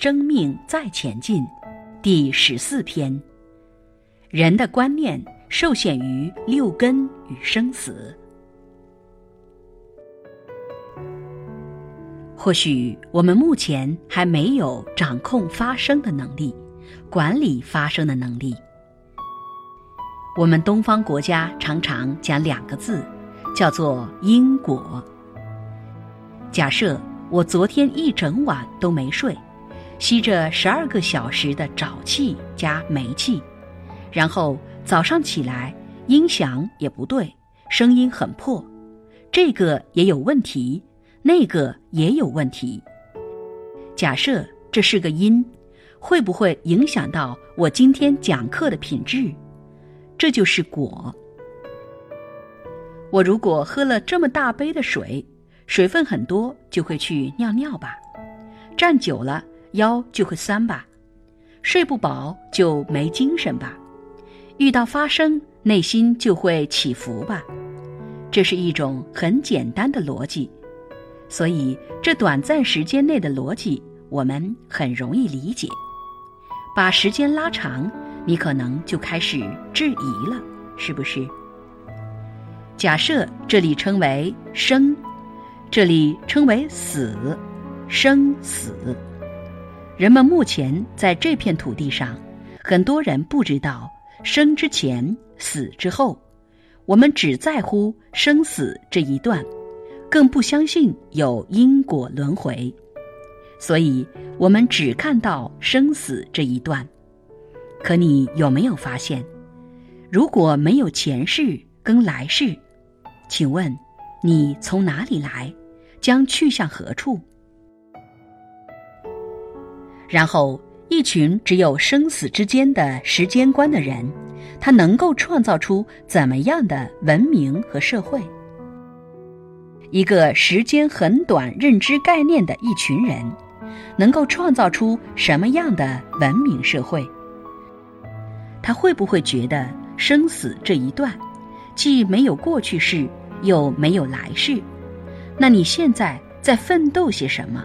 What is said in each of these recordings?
生命再前进》第十四篇：人的观念受限于六根与生死。或许我们目前还没有掌控发生的能力，管理发生的能力。我们东方国家常常讲两个字，叫做因果。假设我昨天一整晚都没睡，吸着十二个小时的沼气加煤气，然后早上起来音响也不对，声音很破，这个也有问题。那个也有问题。假设这是个因，会不会影响到我今天讲课的品质？这就是果。我如果喝了这么大杯的水，水分很多，就会去尿尿吧；站久了腰就会酸吧；睡不饱就没精神吧；遇到发生，内心就会起伏吧。这是一种很简单的逻辑。所以，这短暂时间内的逻辑，我们很容易理解。把时间拉长，你可能就开始质疑了，是不是？假设这里称为生，这里称为死，生死。人们目前在这片土地上，很多人不知道生之前、死之后，我们只在乎生死这一段。更不相信有因果轮回，所以我们只看到生死这一段。可你有没有发现，如果没有前世跟来世，请问你从哪里来，将去向何处？然后，一群只有生死之间的时间观的人，他能够创造出怎么样的文明和社会？一个时间很短、认知概念的一群人，能够创造出什么样的文明社会？他会不会觉得生死这一段，既没有过去式，又没有来世？那你现在在奋斗些什么？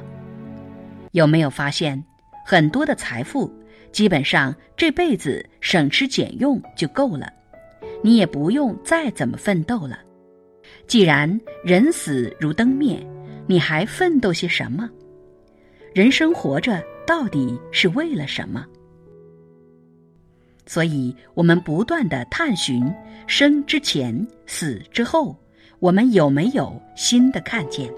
有没有发现，很多的财富，基本上这辈子省吃俭用就够了，你也不用再怎么奋斗了。既然人死如灯灭，你还奋斗些什么？人生活着到底是为了什么？所以，我们不断的探寻生之前、死之后，我们有没有新的看见？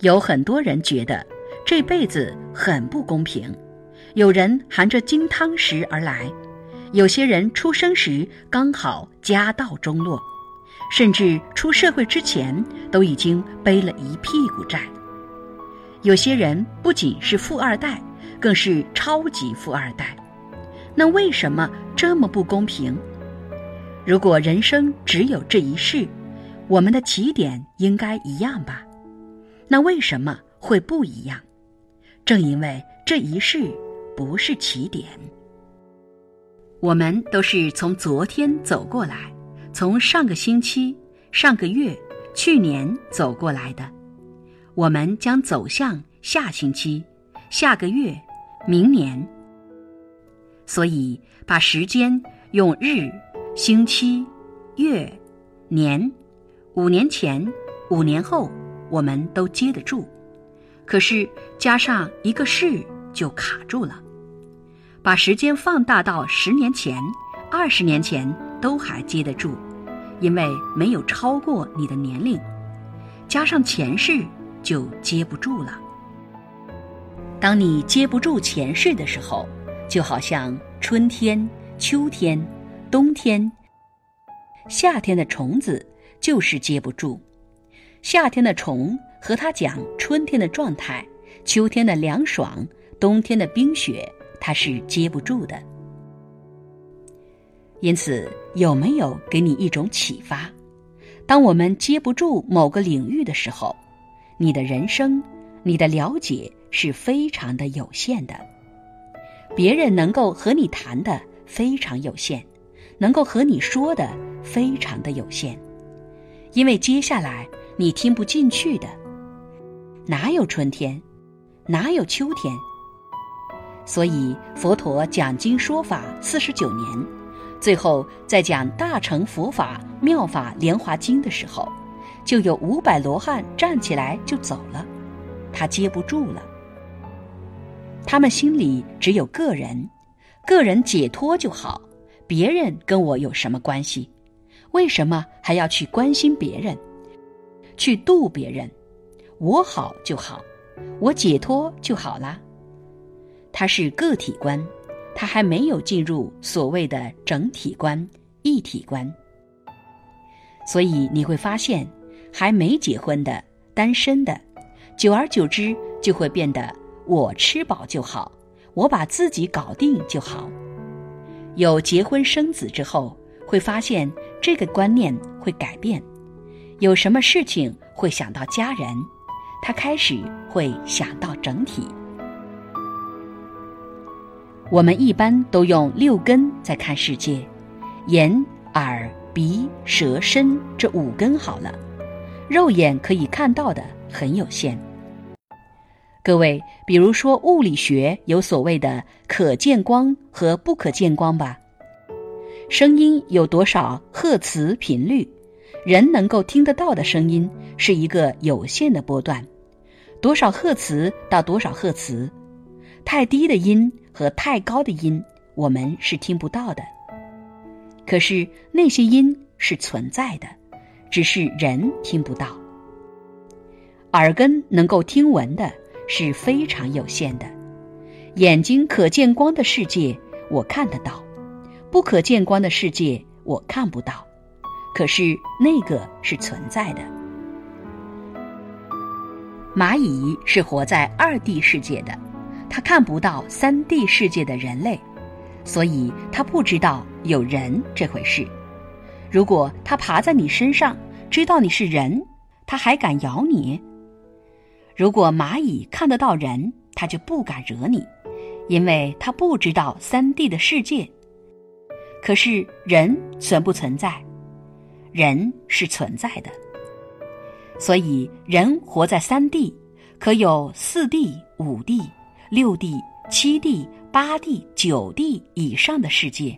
有很多人觉得这辈子很不公平，有人含着金汤匙而来，有些人出生时刚好家道中落。甚至出社会之前都已经背了一屁股债。有些人不仅是富二代，更是超级富二代。那为什么这么不公平？如果人生只有这一世，我们的起点应该一样吧？那为什么会不一样？正因为这一世不是起点，我们都是从昨天走过来。从上个星期、上个月、去年走过来的，我们将走向下星期、下个月、明年。所以，把时间用日、星期、月、年，五年前、五年后，我们都接得住。可是加上一个世就卡住了。把时间放大到十年前、二十年前，都还接得住。因为没有超过你的年龄，加上前世就接不住了。当你接不住前世的时候，就好像春天、秋天、冬天、夏天的虫子就是接不住。夏天的虫和他讲春天的状态，秋天的凉爽，冬天的冰雪，他是接不住的。因此，有没有给你一种启发？当我们接不住某个领域的时候，你的人生、你的了解是非常的有限的。别人能够和你谈的非常有限，能够和你说的非常的有限，因为接下来你听不进去的。哪有春天？哪有秋天？所以佛陀讲经说法四十九年，最后在讲大乘佛法妙法莲华经的时候，就有五百罗汉站起来就走了，他接不住了。他们心里只有个人，个人解脱就好，别人跟我有什么关系？为什么还要去关心别人，去度别人？我好就好，我解脱就好啦。他是个体观，他还没有进入所谓的整体观、一体观。所以你会发现，还没结婚的、单身的，久而久之就会变得我吃饱就好，我把自己搞定就好。有结婚生子之后，会发现。这个观念会改变，有什么事情会想到家人，他开始会想到整体。我们一般都用六根在看世界，眼、耳、鼻、舌、身这五根好了，肉眼可以看到的很有限。各位，比如说物理学有所谓的可见光和不可见光吧。声音有多少赫兹频率？人能够听得到的声音是一个有限的波段，多少赫兹到多少赫兹？太低的音和太高的音，我们是听不到的。可是那些音是存在的，只是人听不到。耳根能够听闻的是非常有限的，眼睛可见光的世界，我看得到。不可见光的世界我看不到，可是那个是存在的。蚂蚁是活在二 D 世界的，它看不到三 D 世界的人类，所以它不知道有人这回事。如果它爬在你身上，知道你是人，它还敢咬你？如果蚂蚁看得到人，它就不敢惹你，因为它不知道三 D 的世界。可是人存不存在？人是存在的，所以人活在三地，可有四地、五地、六地、七地、八地、九地以上的世界，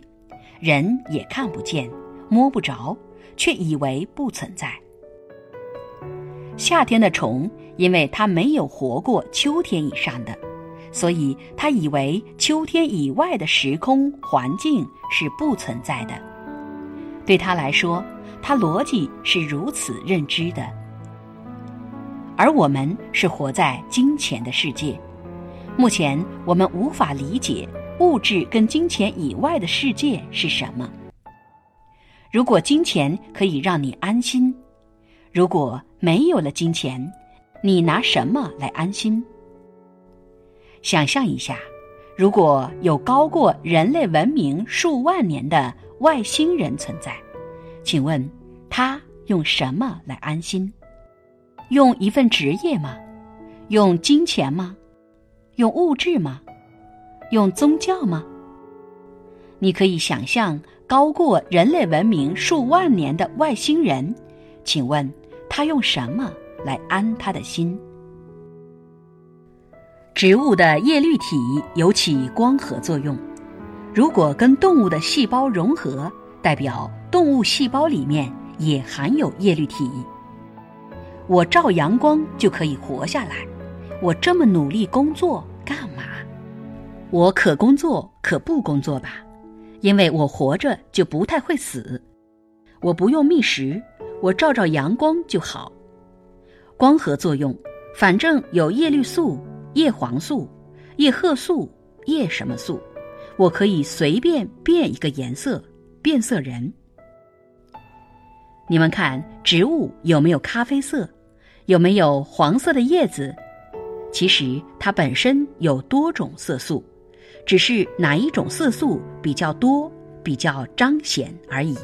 人也看不见、摸不着，却以为不存在。夏天的虫，因为它没有活过秋天以上的。所以它以为秋天以外的时空环境是不存在的。对他来说，他逻辑是如此认知的。而我们是活在金钱的世界，目前我们无法理解物质跟金钱以外的世界是什么。如果金钱可以让你安心，如果没有了金钱，你拿什么来安心？想象一下，如果有高过人类文明数万年的外星人存在，请问他用什么来安心？用一份职业吗？用金钱吗？用物质吗？用宗教吗？你可以想象高过人类文明数万年的外星人，请问他用什么来安他的心？植物的叶绿体有起光合作用，如果跟动物的细胞融合，代表动物细胞里面也含有叶绿体。我照阳光就可以活下来，我这么努力工作干嘛？我可工作可不工作吧，因为我活着就不太会死。我不用觅食，我照照阳光就好。光合作用，反正有叶绿素。叶黄素、叶褐素、叶什么素，我可以随便变一个颜色，变色人。你们看，植物有没有咖啡色？有没有黄色的叶子？其实它本身有多种色素，只是哪一种色素比较多、比较彰显而已。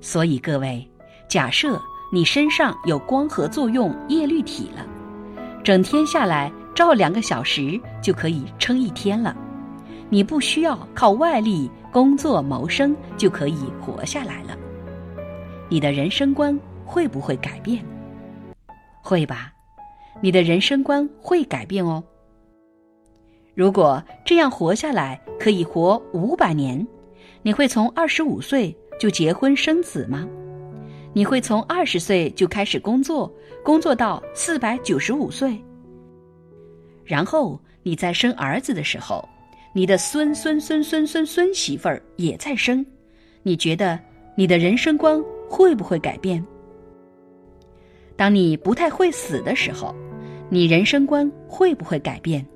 所以各位，假设。你身上有光合作用叶绿体了，整天下来照两个小时就可以撑一天了。你不需要靠外力工作谋生就可以活下来了。你的人生观会不会改变？会吧。你的人生观会改变哦。如果这样活下来可以活五百年，你会从二十五岁就结婚生子吗？你会从二十岁就开始工作，工作到四百九十五岁？然后你在生儿子的时候，你的孙孙孙孙孙孙媳妇儿也在生，你觉得你的人生观会不会改变？当你不太会死的时候，你人生观会不会改变？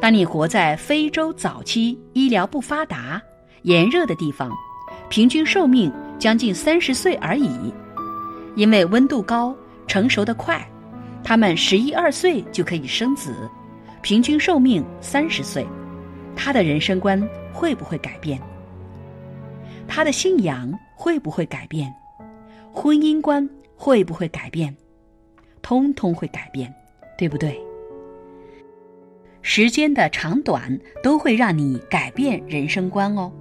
当你活在非洲早期医疗不发达、炎热的地方，平均寿命将近三十岁而已，因为温度高、成熟的快，他们十一二岁就可以生子，平均寿命三十岁。他的人生观会不会改变？他的信仰会不会改变？婚姻观会不会改变？通通会改变，对不对？时间的长短都会让你改变人生观哦。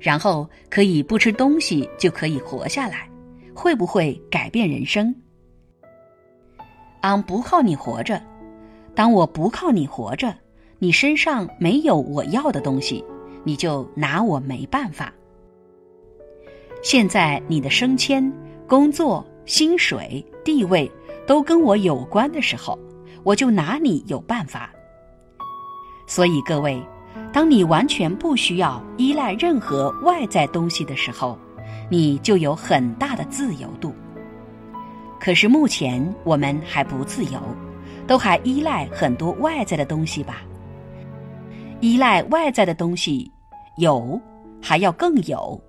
然后可以不吃东西就可以活下来，会不会改变人生？俺不靠你活着，当我不靠你活着，你身上没有我要的东西，你就拿我没办法。现在你的升迁、工作、薪水、地位都跟我有关的时候，我就拿你有办法。所以各位，当你完全不需要依赖任何外在东西的时候，你就有很大的自由度。可是目前我们还不自由，都还依赖很多外在的东西吧？依赖外在的东西，有还要更有，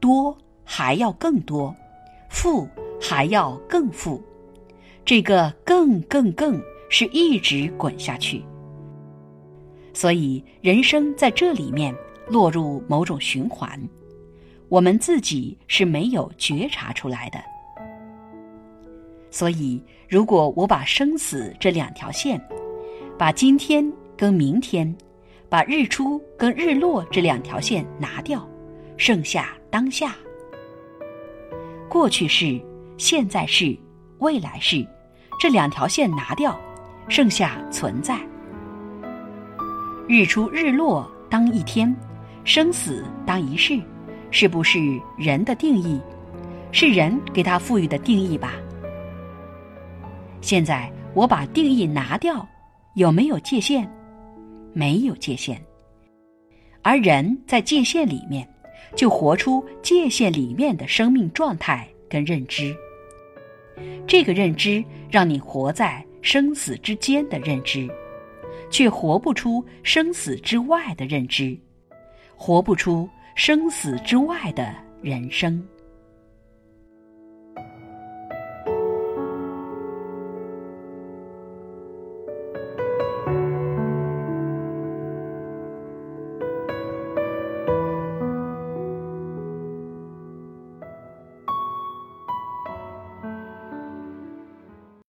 多还要更多，富还要更富，这个更更更是一直滚下去。所以，人生在这里面落入某种循环，我们自己是没有觉察出来的。所以，如果我把生死这两条线，把今天跟明天，把日出跟日落这两条线拿掉，剩下当下，过去式、现在式、未来式这两条线拿掉，剩下存在。日出日落当一天，生死当一世，是不是人的定义？是人给他赋予的定义吧？现在我把定义拿掉，有没有界限？没有界限。而人在界限里面，就活出界限里面的生命状态跟认知。这个认知让你活在生死之间的认知。却活不出生死之外的认知，活不出生死之外的人生。